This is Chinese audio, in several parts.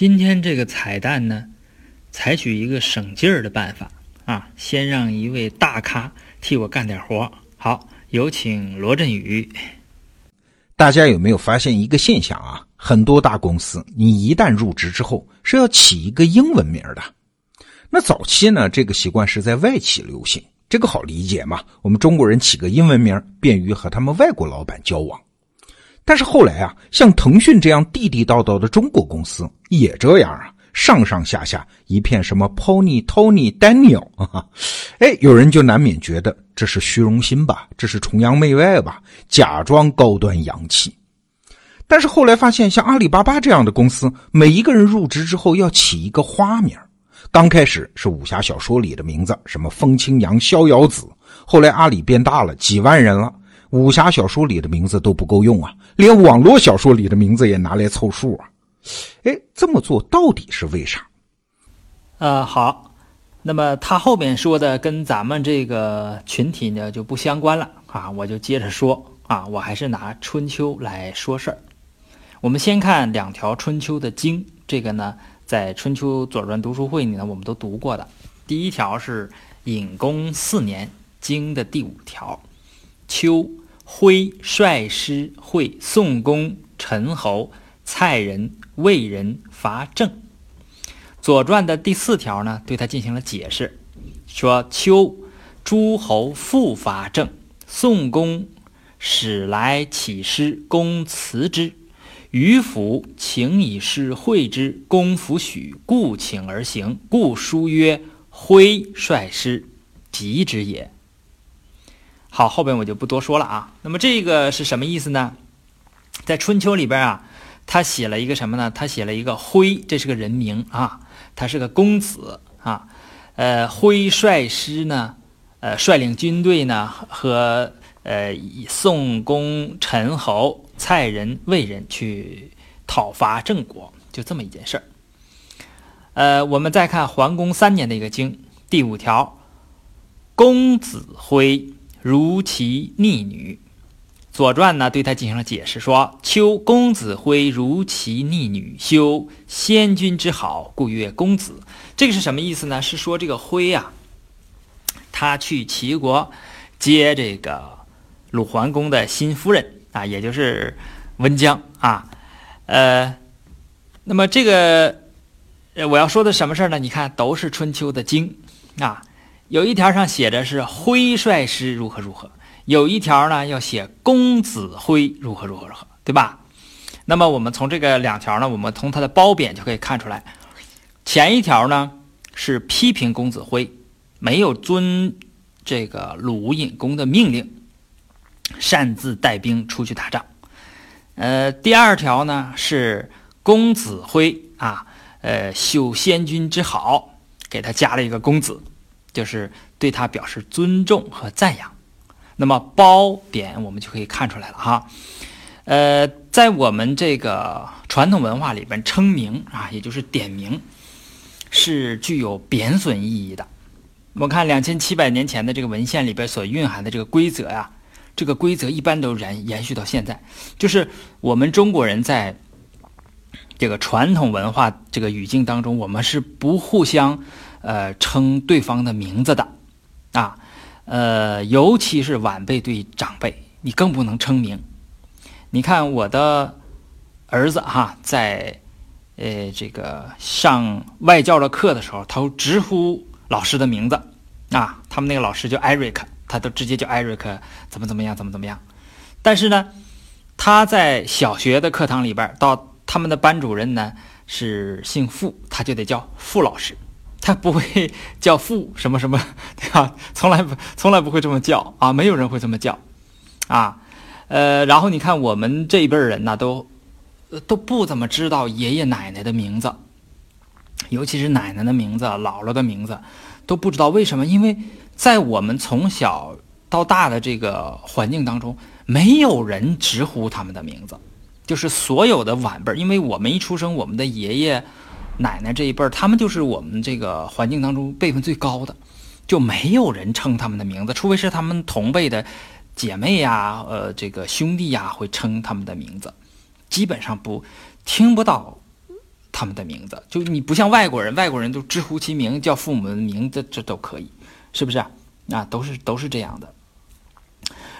今天这个彩蛋呢，采取一个省劲儿的办法啊，先让一位大咖替我干点活。好，有请罗振宇。大家有没有发现一个现象啊？很多大公司，你一旦入职之后是要起一个英文名的。那早期呢，这个习惯是在外企流行，这个好理解嘛？我们中国人起个英文名，便于和他们外国老板交往。但是后来啊，像腾讯这样地地道道的中国公司也这样啊，上上下下一片什么 Pony、Tony、Daniel 啊，哎，有人就难免觉得这是虚荣心吧，这是崇洋媚外吧，假装高端洋气。但是后来发现，像阿里巴巴这样的公司，每一个人入职之后要起一个花名。刚开始是武侠小说里的名字，什么风清扬、逍遥子。后来阿里变大了，几万人了。武侠小说里的名字都不够用啊，连网络小说里的名字也拿来凑数啊！哎，这么做到底是为啥？呃，好，那么他后面说的跟咱们这个群体呢就不相关了啊，我就接着说啊，我还是拿春秋来说事儿。我们先看两条春秋的经，这个呢在春秋左传读书会里呢我们都读过的。第一条是隐公四年经的第五条，秋。徽率师会宋公、陈侯、蔡人、魏人伐郑。《左传》的第四条呢，对他进行了解释，说：秋诸侯复伐郑，宋公使来起师，公辞之。于府请以师会之，公弗许，故请而行。故书曰：“徽率师，吉之也。”好，后边我就不多说了啊。那么这个是什么意思呢？在春秋里边啊，他写了一个什么呢？他写了一个徽，这是个人名啊，他是个公子啊。呃，徽率师呢，呃，率领军队呢，和呃宋公、陈侯、蔡人、魏人去讨伐郑国，就这么一件事儿。呃，我们再看桓公三年的一个经，第五条，公子徽。如其逆女，《左传》呢对他进行了解释，说：“秋公子徽如其逆女，修先君之好，故曰公子。”这个是什么意思呢？是说这个徽啊，他去齐国接这个鲁桓公的新夫人啊，也就是温姜啊。呃，那么这个我要说的什么事儿呢？你看，都是春秋的经啊。有一条上写着是徽帅师如何如何，有一条呢要写公子徽如何如何如何，对吧？那么我们从这个两条呢，我们从它的褒贬就可以看出来，前一条呢是批评公子徽没有遵这个鲁隐公的命令，擅自带兵出去打仗。呃，第二条呢是公子徽啊，呃，修先君之好，给他加了一个公子。就是对他表示尊重和赞扬，那么褒贬我们就可以看出来了哈。呃，在我们这个传统文化里边，称名啊，也就是点名，是具有贬损意义的。我看两千七百年前的这个文献里边所蕴含的这个规则呀，这个规则一般都延延续到现在，就是我们中国人在这个传统文化这个语境当中，我们是不互相。呃，称对方的名字的，啊，呃，尤其是晚辈对长辈，你更不能称名。你看我的儿子哈，在呃这个上外教的课的时候，他直呼老师的名字啊，他们那个老师叫艾瑞克，他都直接叫艾瑞克，怎么怎么样，怎么怎么样。但是呢，他在小学的课堂里边，到他们的班主任呢是姓傅，他就得叫傅老师。他不会叫父什么什么，对吧？从来不，从来不会这么叫啊！没有人会这么叫，啊，呃，然后你看我们这一辈人呢，都都不怎么知道爷爷奶奶的名字，尤其是奶奶的名字、姥姥的名字，都不知道为什么？因为在我们从小到大的这个环境当中，没有人直呼他们的名字，就是所有的晚辈，因为我们一出生，我们的爷爷。奶奶这一辈儿，他们就是我们这个环境当中辈分最高的，就没有人称他们的名字，除非是他们同辈的姐妹呀、呃，这个兄弟呀会称他们的名字，基本上不听不到他们的名字。就你不像外国人，外国人都直呼其名，叫父母的名字，这都可以，是不是？啊，都是都是这样的。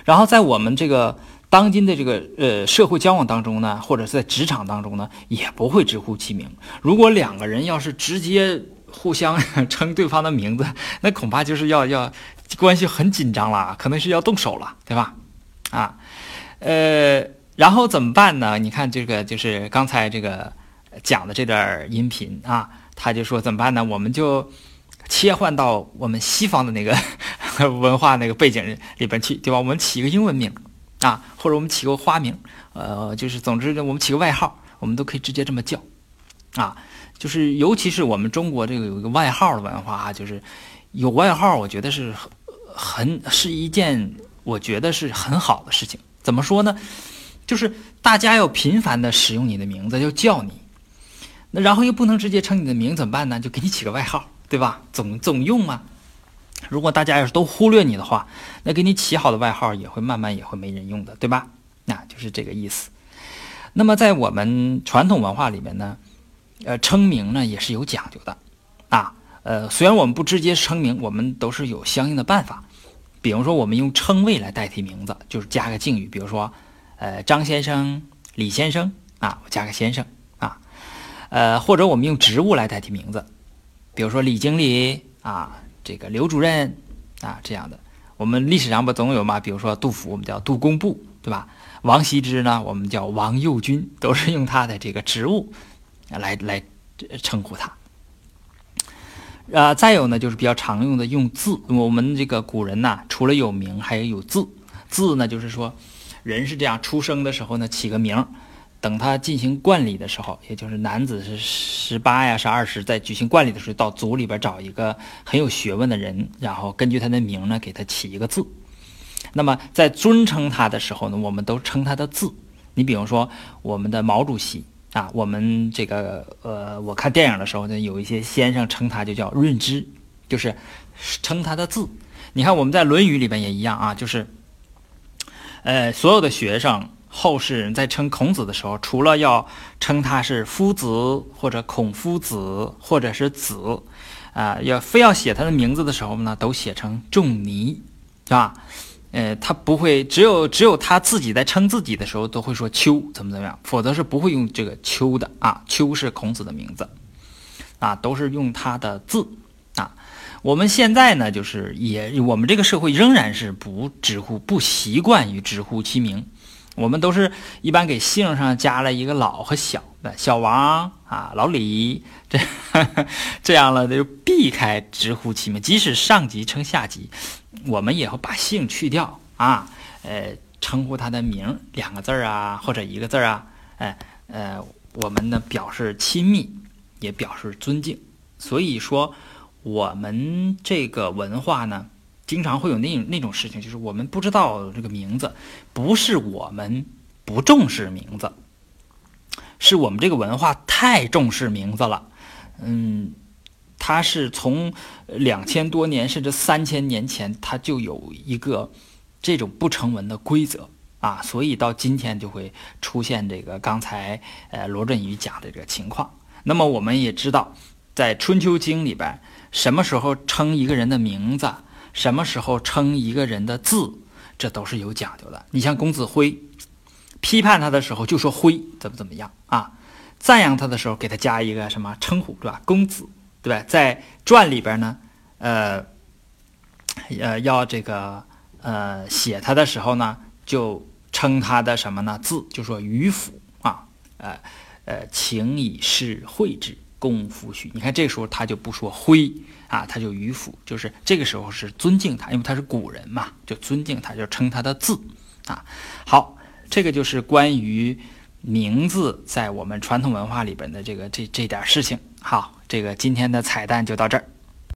然后在我们这个当今的这个呃社会交往当中呢，或者是在职场当中呢，也不会直呼其名。如果两个人要是直接互相 称对方的名字，那恐怕就是要要关系很紧张了，可能是要动手了，对吧？啊，呃，然后怎么办呢？你看这个就是刚才这个讲的这段音频啊，他就说怎么办呢？我们就切换到我们西方的那个 文化那个背景里边去，对吧？我们起一个英文名啊，或者我们起个花名，呃，就是总之我们起个外号，我们都可以直接这么叫啊。就是尤其是我们中国这个有一个外号的文化啊，就是有外号，我觉得是很是一件。我觉得是很好的事情。怎么说呢？就是大家要频繁的使用你的名字，要叫你。那然后又不能直接称你的名，怎么办呢？就给你起个外号，对吧？总总用啊。如果大家要是都忽略你的话，那给你起好的外号也会慢慢也会没人用的，对吧？那就是这个意思。那么在我们传统文化里面呢，呃，称名呢也是有讲究的啊。呃，虽然我们不直接称名，我们都是有相应的办法。比如说，我们用称谓来代替名字，就是加个敬语，比如说，呃，张先生、李先生啊，我加个先生啊，呃，或者我们用职务来代替名字，比如说李经理啊，这个刘主任啊这样的。我们历史上不总有嘛？比如说杜甫，我们叫杜工部，对吧？王羲之呢，我们叫王右军，都是用他的这个职务来来称呼他。啊，再有呢，就是比较常用的用字。我们这个古人呐，除了有名，还有有字。字呢，就是说，人是这样出生的时候呢，起个名，等他进行冠礼的时候，也就是男子是十八呀，是二十，在举行冠礼的时候，到族里边找一个很有学问的人，然后根据他的名呢，给他起一个字。那么在尊称他的时候呢，我们都称他的字。你比如说，我们的毛主席。啊，我们这个呃，我看电影的时候呢，有一些先生称他就叫润之，就是称他的字。你看我们在《论语》里边也一样啊，就是呃，所有的学生后世人在称孔子的时候，除了要称他是夫子或者孔夫子或者是子啊，要非要写他的名字的时候呢，都写成仲尼，是吧？呃，他不会，只有只有他自己在称自己的时候都会说丘怎么怎么样，否则是不会用这个丘的啊。丘是孔子的名字，啊，都是用他的字啊。我们现在呢，就是也我们这个社会仍然是不直呼，不习惯于直呼其名，我们都是一般给姓上加了一个老和小的，小王啊，老李，这 这样了就避开直呼其名，即使上级称下级。我们也会把姓去掉啊，呃，称呼他的名两个字儿啊，或者一个字儿啊，哎，呃，我们呢表示亲密，也表示尊敬。所以说，我们这个文化呢，经常会有那那种事情，就是我们不知道这个名字，不是我们不重视名字，是我们这个文化太重视名字了，嗯。它是从两千多年甚至三千年前，它就有一个这种不成文的规则啊，所以到今天就会出现这个刚才呃罗振宇讲的这个情况。那么我们也知道，在《春秋经》里边，什么时候称一个人的名字，什么时候称一个人的字，这都是有讲究的。你像公子辉，批判他的时候就说辉怎么怎么样啊，赞扬他的时候给他加一个什么称呼，对吧？公子。对吧？在传里边呢，呃，呃，要这个呃写他的时候呢，就称他的什么呢？字就说于府啊，呃呃，请以示惠之，供夫许。你看这个时候他就不说徽啊，他就于府，就是这个时候是尊敬他，因为他是古人嘛，就尊敬他，就称他的字啊。好，这个就是关于名字在我们传统文化里边的这个这这点事情。好。这个今天的彩蛋就到这儿。